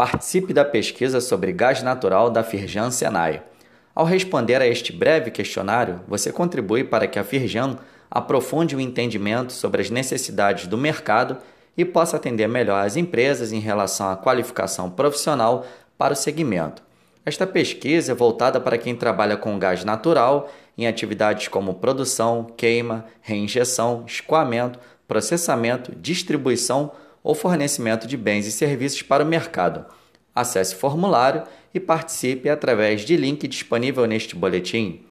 Participe da pesquisa sobre gás natural da Firjan Senai. Ao responder a este breve questionário, você contribui para que a Firjan aprofunde o entendimento sobre as necessidades do mercado e possa atender melhor as empresas em relação à qualificação profissional para o segmento. Esta pesquisa é voltada para quem trabalha com gás natural em atividades como produção, queima, reinjeção, escoamento, processamento, distribuição ou fornecimento de bens e serviços para o mercado. Acesse o formulário e participe através de link disponível neste boletim.